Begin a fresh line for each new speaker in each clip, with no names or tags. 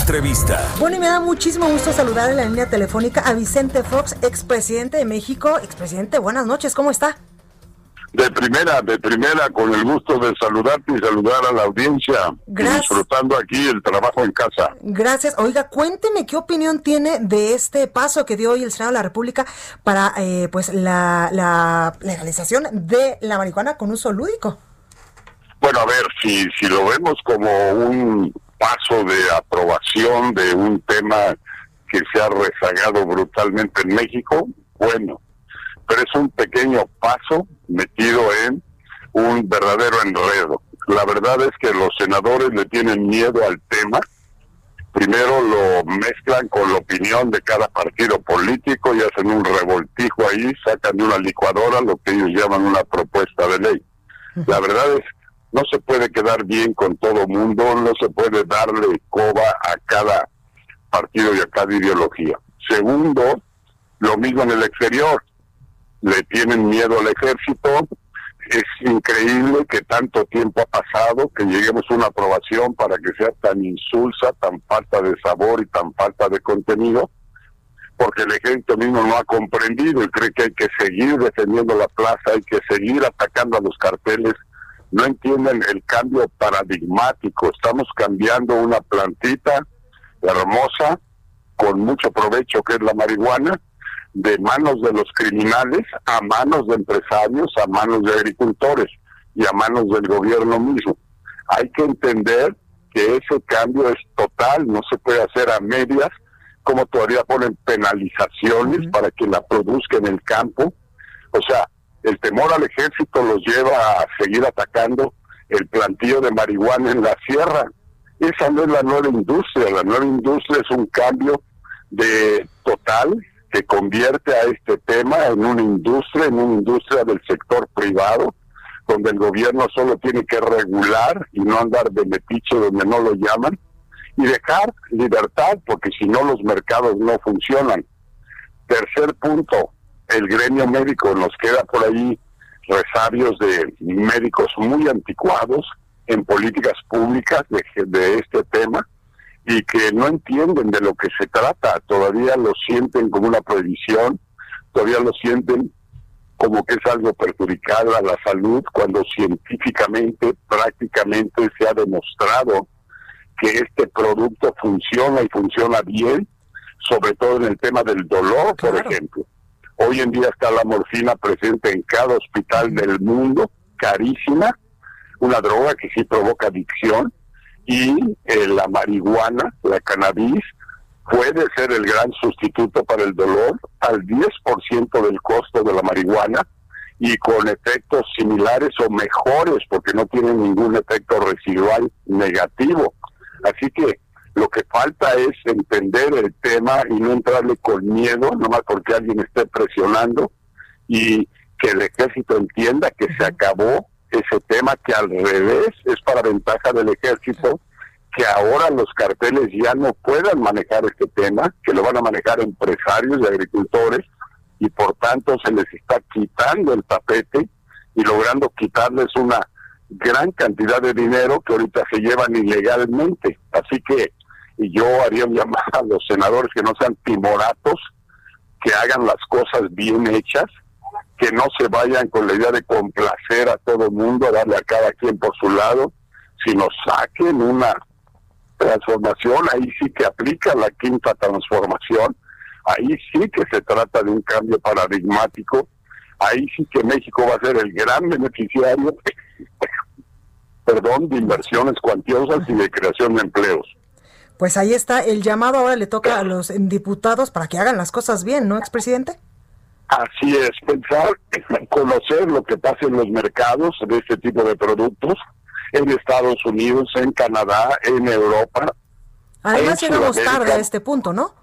Entrevista.
Bueno, y me da muchísimo gusto saludar en la línea telefónica a Vicente Fox, expresidente de México. Expresidente, buenas noches, ¿cómo está?
De primera, de primera, con el gusto de saludarte y saludar a la audiencia.
Gracias.
Disfrutando aquí el trabajo en casa.
Gracias. Oiga, cuénteme qué opinión tiene de este paso que dio hoy el Senado de la República para eh, pues la, la legalización de la marihuana con uso lúdico.
Bueno, a ver, si, si lo vemos como un paso de aprobación de un tema que se ha rezagado brutalmente en México, bueno, pero es un pequeño paso metido en un verdadero enredo. La verdad es que los senadores le tienen miedo al tema. Primero lo mezclan con la opinión de cada partido político y hacen un revoltijo ahí, sacan de una licuadora lo que ellos llaman una propuesta de ley. La verdad es, no se puede quedar bien con todo mundo, no se puede darle coba a cada partido y a cada ideología. Segundo, lo mismo en el exterior le tienen miedo al ejército. Es increíble que tanto tiempo ha pasado que lleguemos a una aprobación para que sea tan insulsa, tan falta de sabor y tan falta de contenido, porque el ejército mismo no ha comprendido y cree que hay que seguir defendiendo la plaza, hay que seguir atacando a los carteles. No entienden el cambio paradigmático. Estamos cambiando una plantita hermosa, con mucho provecho, que es la marihuana, de manos de los criminales a manos de empresarios, a manos de agricultores y a manos del gobierno mismo. Hay que entender que ese cambio es total, no se puede hacer a medias, como todavía ponen penalizaciones para que la produzca en el campo. O sea, el temor al ejército los lleva a seguir atacando el plantío de marihuana en la sierra. Esa no es la nueva industria, la nueva industria es un cambio de total que convierte a este tema en una industria, en una industria del sector privado, donde el gobierno solo tiene que regular y no andar de metiche donde no lo llaman, y dejar libertad, porque si no los mercados no funcionan. Tercer punto, el gremio médico nos queda por ahí resabios de médicos muy anticuados en políticas públicas de, de este tema y que no entienden de lo que se trata, todavía lo sienten como una prohibición, todavía lo sienten como que es algo perjudicial a la salud, cuando científicamente, prácticamente se ha demostrado que este producto funciona y funciona bien, sobre todo en el tema del dolor, por ejemplo. Hoy en día está la morfina presente en cada hospital del mundo, carísima, una droga que sí provoca adicción, y eh, la marihuana, la cannabis, puede ser el gran sustituto para el dolor al 10% del costo de la marihuana y con efectos similares o mejores porque no tiene ningún efecto residual negativo. Así que lo que falta es entender el tema y no entrarle con miedo, nomás porque alguien esté presionando y que el ejército entienda que se acabó ese tema que al revés es para ventaja del ejército, que ahora los carteles ya no puedan manejar este tema, que lo van a manejar empresarios y agricultores, y por tanto se les está quitando el tapete y logrando quitarles una gran cantidad de dinero que ahorita se llevan ilegalmente. Así que yo haría un llamado a los senadores que no sean timoratos, que hagan las cosas bien hechas, que no se vayan con la idea de complacer a todo el mundo, darle a cada quien por su lado, sino saquen una transformación, ahí sí que aplica la quinta transformación, ahí sí que se trata de un cambio paradigmático, ahí sí que México va a ser el gran beneficiario, perdón, de inversiones cuantiosas y de creación de empleos.
Pues ahí está, el llamado ahora le toca a los diputados para que hagan las cosas bien, ¿no, expresidente?
Así es, pensar, conocer lo que pasa en los mercados de este tipo de productos en Estados Unidos, en Canadá, en Europa.
Además llegamos tarde a este punto, ¿no?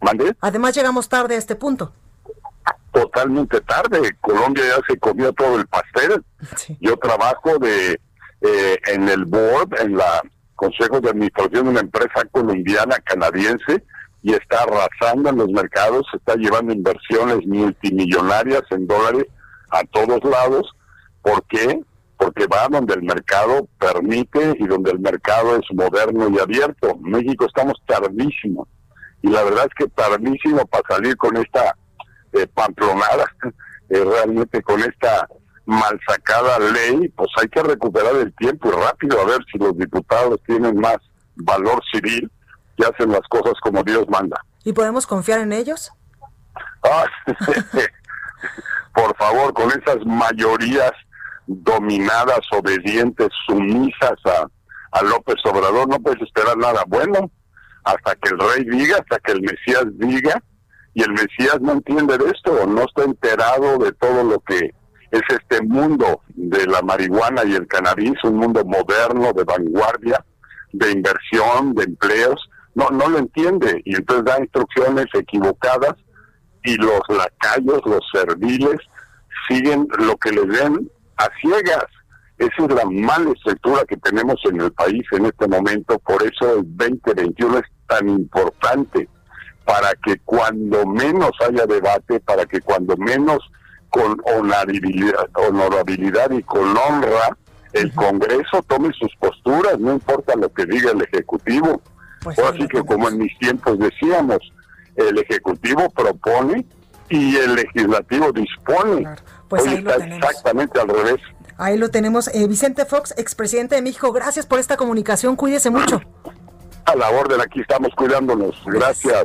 ¿Mande?
Además llegamos tarde a este punto.
Totalmente tarde. Colombia ya se comió todo el pastel. Yo trabajo de eh, en el board, en la consejo de administración de una empresa colombiana canadiense y está arrasando en los mercados, está llevando inversiones multimillonarias en dólares a todos lados. ¿Por qué? Porque va donde el mercado permite y donde el mercado es moderno y abierto. México estamos tardísimos y la verdad es que tardísimo para salir con esta eh, pamplonada, eh, realmente con esta mal sacada ley, pues hay que recuperar el tiempo y rápido a ver si los diputados tienen más valor civil y hacen las cosas como Dios manda.
¿Y podemos confiar en ellos?
Ah, por favor, con esas mayorías dominadas, obedientes, sumisas a, a López Obrador, no puedes esperar nada bueno hasta que el rey diga, hasta que el Mesías diga, y el Mesías no entiende de esto, no está enterado de todo lo que es este mundo de la marihuana y el cannabis, un mundo moderno, de vanguardia, de inversión, de empleos, no, no lo entiende. Y entonces da instrucciones equivocadas y los lacayos, los serviles, siguen lo que les den a ciegas. Esa es la mala estructura que tenemos en el país en este momento, por eso el 2021 es tan importante, para que cuando menos haya debate, para que cuando menos con honorabilidad, honorabilidad y con honra el Congreso tome sus posturas, no importa lo que diga el Ejecutivo. Pues así que como en mis tiempos decíamos, el Ejecutivo propone y el Legislativo dispone.
Pues Hoy está
exactamente al revés.
Ahí lo tenemos. Eh, Vicente Fox, expresidente de México, gracias por esta comunicación. Cuídese mucho.
A la orden, aquí estamos cuidándonos. Gracias.